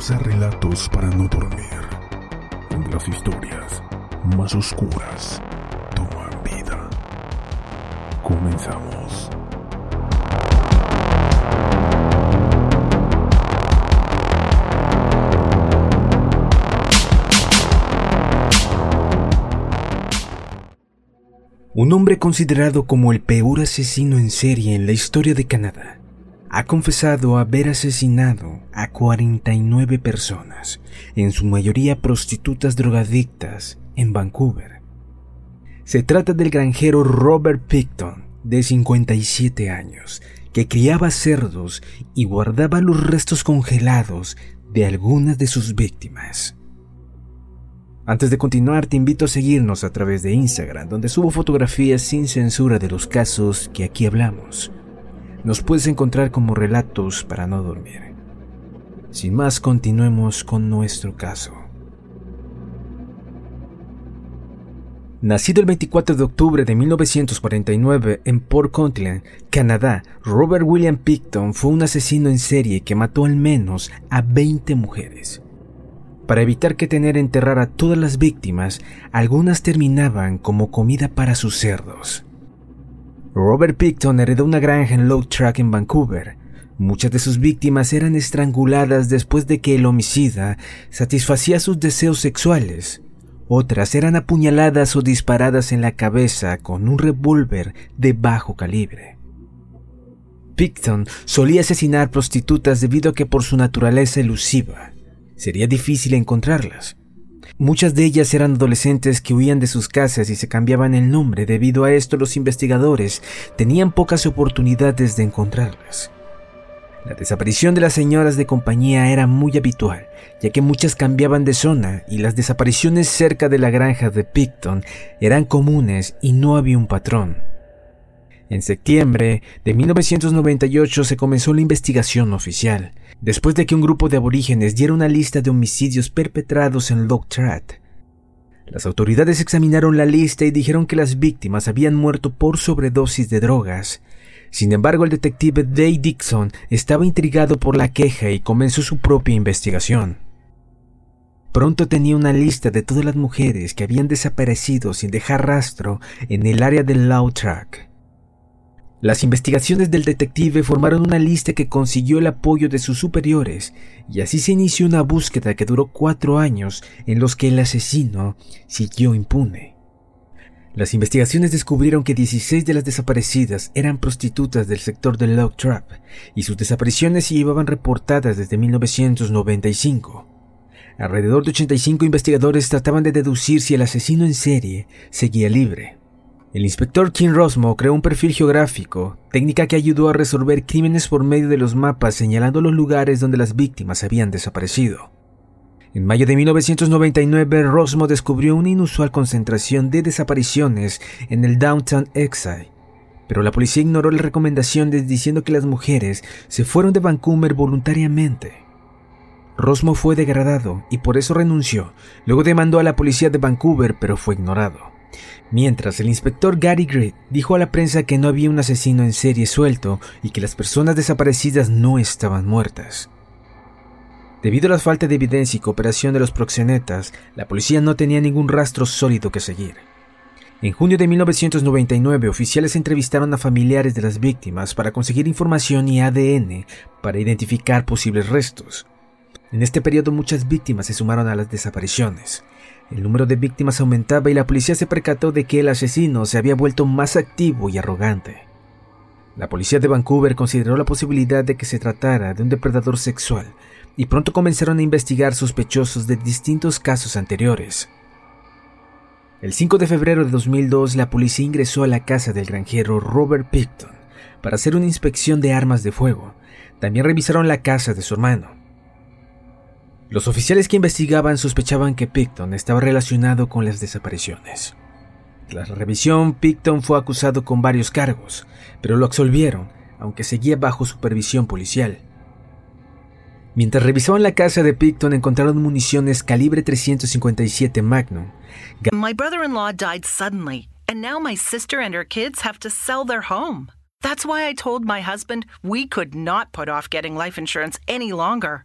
Bienvenidos a Relatos para no dormir, las historias más oscuras toman vida. Comenzamos. Un hombre considerado como el peor asesino en serie en la historia de Canadá ha confesado haber asesinado a 49 personas, en su mayoría prostitutas drogadictas, en Vancouver. Se trata del granjero Robert Picton, de 57 años, que criaba cerdos y guardaba los restos congelados de algunas de sus víctimas. Antes de continuar, te invito a seguirnos a través de Instagram, donde subo fotografías sin censura de los casos que aquí hablamos. Nos puedes encontrar como relatos para no dormir. Sin más, continuemos con nuestro caso. Nacido el 24 de octubre de 1949 en Port Contland, Canadá, Robert William Picton fue un asesino en serie que mató al menos a 20 mujeres. Para evitar que tener enterrar a todas las víctimas, algunas terminaban como comida para sus cerdos. Robert Picton heredó una granja en Low Track en Vancouver. Muchas de sus víctimas eran estranguladas después de que el homicida satisfacía sus deseos sexuales. Otras eran apuñaladas o disparadas en la cabeza con un revólver de bajo calibre. Picton solía asesinar prostitutas debido a que por su naturaleza elusiva sería difícil encontrarlas. Muchas de ellas eran adolescentes que huían de sus casas y se cambiaban el nombre. Debido a esto, los investigadores tenían pocas oportunidades de encontrarlas. La desaparición de las señoras de compañía era muy habitual, ya que muchas cambiaban de zona y las desapariciones cerca de la granja de Picton eran comunes y no había un patrón. En septiembre de 1998 se comenzó la investigación oficial, después de que un grupo de aborígenes diera una lista de homicidios perpetrados en Trat. Las autoridades examinaron la lista y dijeron que las víctimas habían muerto por sobredosis de drogas. Sin embargo, el detective Dave Dixon estaba intrigado por la queja y comenzó su propia investigación. Pronto tenía una lista de todas las mujeres que habían desaparecido sin dejar rastro en el área del Low Track. Las investigaciones del detective formaron una lista que consiguió el apoyo de sus superiores, y así se inició una búsqueda que duró cuatro años en los que el asesino siguió impune. Las investigaciones descubrieron que 16 de las desaparecidas eran prostitutas del sector del Log Trap, y sus desapariciones se llevaban reportadas desde 1995. Alrededor de 85 investigadores trataban de deducir si el asesino en serie seguía libre. El inspector Kim Rosmo creó un perfil geográfico, técnica que ayudó a resolver crímenes por medio de los mapas señalando los lugares donde las víctimas habían desaparecido. En mayo de 1999, Rosmo descubrió una inusual concentración de desapariciones en el Downtown Exile, pero la policía ignoró las recomendaciones diciendo que las mujeres se fueron de Vancouver voluntariamente. Rosmo fue degradado y por eso renunció. Luego demandó a la policía de Vancouver, pero fue ignorado. Mientras el inspector Gary Grid dijo a la prensa que no había un asesino en serie suelto y que las personas desaparecidas no estaban muertas. Debido a la falta de evidencia y cooperación de los proxenetas, la policía no tenía ningún rastro sólido que seguir. En junio de 1999, oficiales entrevistaron a familiares de las víctimas para conseguir información y ADN para identificar posibles restos. En este periodo muchas víctimas se sumaron a las desapariciones. El número de víctimas aumentaba y la policía se percató de que el asesino se había vuelto más activo y arrogante. La policía de Vancouver consideró la posibilidad de que se tratara de un depredador sexual y pronto comenzaron a investigar sospechosos de distintos casos anteriores. El 5 de febrero de 2002, la policía ingresó a la casa del granjero Robert Picton para hacer una inspección de armas de fuego. También revisaron la casa de su hermano. Los oficiales que investigaban sospechaban que Picton estaba relacionado con las desapariciones. Tras la revisión, Picton fue acusado con varios cargos, pero lo absolvieron, aunque seguía bajo supervisión policial. Mientras revisaban la casa de Picton encontraron municiones calibre 357 Magnum. My brother in law died suddenly, and now my sister and her kids have to sell their home. That's why I told my husband we could not put off getting life insurance any longer.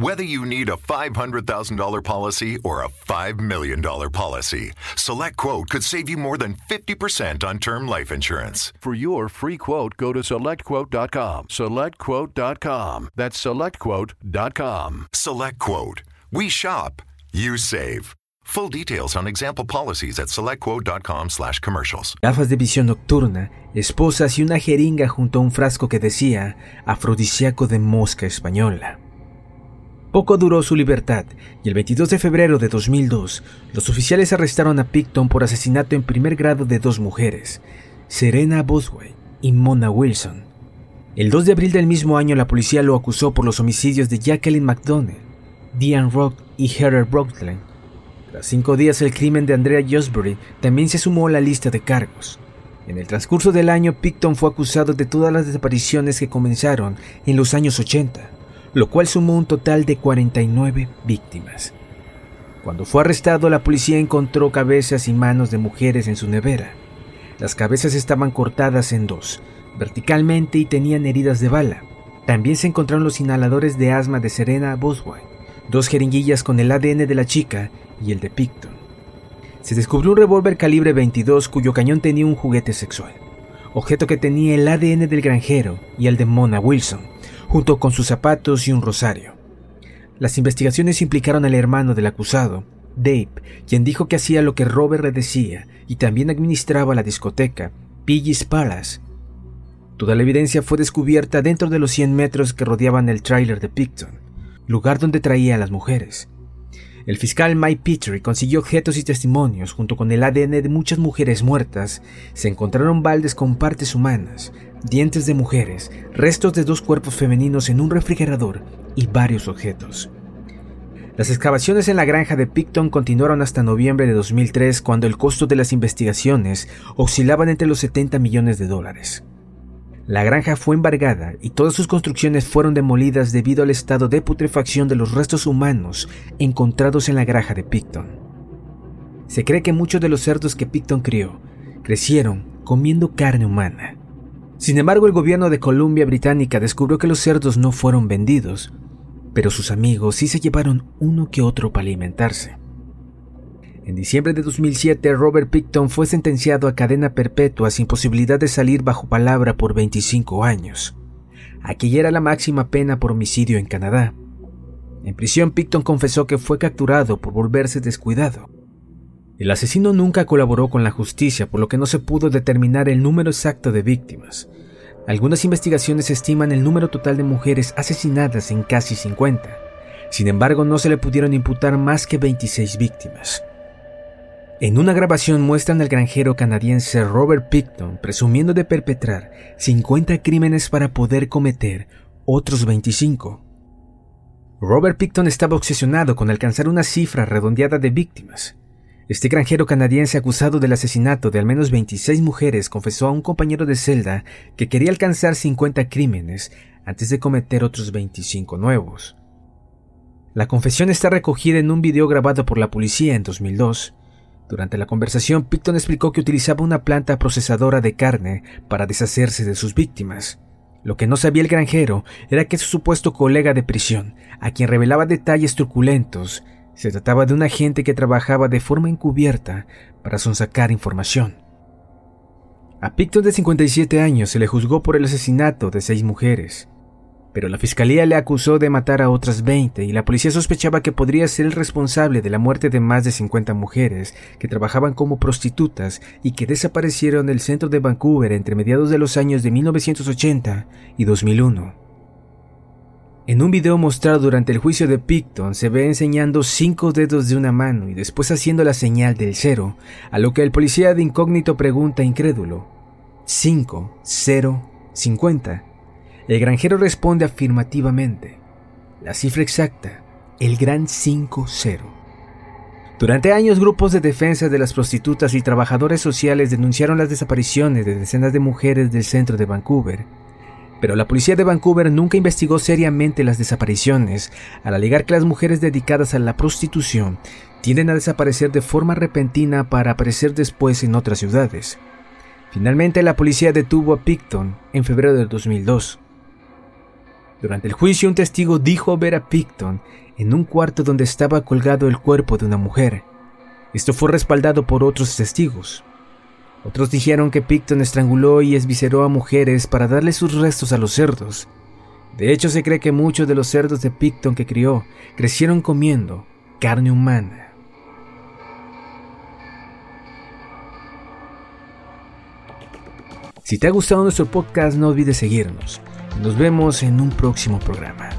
Whether you need a $500,000 policy or a $5 million policy, Select Quote could save you more than 50% on term life insurance. For your free quote, go to selectquote.com. Selectquote.com. That's selectquote.com. Select Quote. We shop, you save. Full details on example policies at selectquote.com slash commercials. Gafas de visión nocturna, esposas y una jeringa junto a un frasco que decía afrodisíaco de mosca española. Poco duró su libertad y el 22 de febrero de 2002 los oficiales arrestaron a Picton por asesinato en primer grado de dos mujeres, Serena Bosway y Mona Wilson. El 2 de abril del mismo año la policía lo acusó por los homicidios de Jacqueline McDonnell, Diane Rock y Heather Brooklyn. Tras cinco días el crimen de Andrea Josbury también se sumó a la lista de cargos. En el transcurso del año, Picton fue acusado de todas las desapariciones que comenzaron en los años 80, lo cual sumó un total de 49 víctimas. Cuando fue arrestado, la policía encontró cabezas y manos de mujeres en su nevera. Las cabezas estaban cortadas en dos, verticalmente y tenían heridas de bala. También se encontraron los inhaladores de asma de Serena Boswell, dos jeringuillas con el ADN de la chica y el de Picton. Se descubrió un revólver calibre 22 cuyo cañón tenía un juguete sexual, objeto que tenía el ADN del granjero y el de Mona Wilson, junto con sus zapatos y un rosario. Las investigaciones implicaron al hermano del acusado, Dave, quien dijo que hacía lo que Robert le decía y también administraba la discoteca Piggy's Palace. Toda la evidencia fue descubierta dentro de los 100 metros que rodeaban el tráiler de Picton, lugar donde traía a las mujeres. El fiscal Mike Petrie consiguió objetos y testimonios junto con el ADN de muchas mujeres muertas. Se encontraron baldes con partes humanas, dientes de mujeres, restos de dos cuerpos femeninos en un refrigerador y varios objetos. Las excavaciones en la granja de Picton continuaron hasta noviembre de 2003 cuando el costo de las investigaciones oscilaban entre los 70 millones de dólares. La granja fue embargada y todas sus construcciones fueron demolidas debido al estado de putrefacción de los restos humanos encontrados en la granja de Picton. Se cree que muchos de los cerdos que Picton crió crecieron comiendo carne humana. Sin embargo, el gobierno de Columbia Británica descubrió que los cerdos no fueron vendidos, pero sus amigos sí se llevaron uno que otro para alimentarse. En diciembre de 2007, Robert Picton fue sentenciado a cadena perpetua sin posibilidad de salir bajo palabra por 25 años. Aquella era la máxima pena por homicidio en Canadá. En prisión, Picton confesó que fue capturado por volverse descuidado. El asesino nunca colaboró con la justicia, por lo que no se pudo determinar el número exacto de víctimas. Algunas investigaciones estiman el número total de mujeres asesinadas en casi 50. Sin embargo, no se le pudieron imputar más que 26 víctimas. En una grabación muestran al granjero canadiense Robert Picton presumiendo de perpetrar 50 crímenes para poder cometer otros 25. Robert Picton estaba obsesionado con alcanzar una cifra redondeada de víctimas. Este granjero canadiense acusado del asesinato de al menos 26 mujeres confesó a un compañero de celda que quería alcanzar 50 crímenes antes de cometer otros 25 nuevos. La confesión está recogida en un video grabado por la policía en 2002. Durante la conversación, Picton explicó que utilizaba una planta procesadora de carne para deshacerse de sus víctimas. Lo que no sabía el granjero era que su supuesto colega de prisión, a quien revelaba detalles truculentos, se trataba de un agente que trabajaba de forma encubierta para sonsacar información. A Picton de 57 años se le juzgó por el asesinato de seis mujeres, pero la fiscalía le acusó de matar a otras 20 y la policía sospechaba que podría ser el responsable de la muerte de más de 50 mujeres que trabajaban como prostitutas y que desaparecieron del centro de Vancouver entre mediados de los años de 1980 y 2001. En un video mostrado durante el juicio de Picton se ve enseñando cinco dedos de una mano y después haciendo la señal del cero, a lo que el policía de incógnito pregunta incrédulo, 5, 0, 50. El granjero responde afirmativamente. La cifra exacta, el gran 5-0. Durante años, grupos de defensa de las prostitutas y trabajadores sociales denunciaron las desapariciones de decenas de mujeres del centro de Vancouver. Pero la policía de Vancouver nunca investigó seriamente las desapariciones, al alegar que las mujeres dedicadas a la prostitución tienden a desaparecer de forma repentina para aparecer después en otras ciudades. Finalmente, la policía detuvo a Picton en febrero del 2002. Durante el juicio, un testigo dijo ver a Picton en un cuarto donde estaba colgado el cuerpo de una mujer. Esto fue respaldado por otros testigos. Otros dijeron que Picton estranguló y esviceró a mujeres para darle sus restos a los cerdos. De hecho, se cree que muchos de los cerdos de Picton que crió crecieron comiendo carne humana. Si te ha gustado nuestro podcast, no olvides seguirnos. Nos vemos en un próximo programa.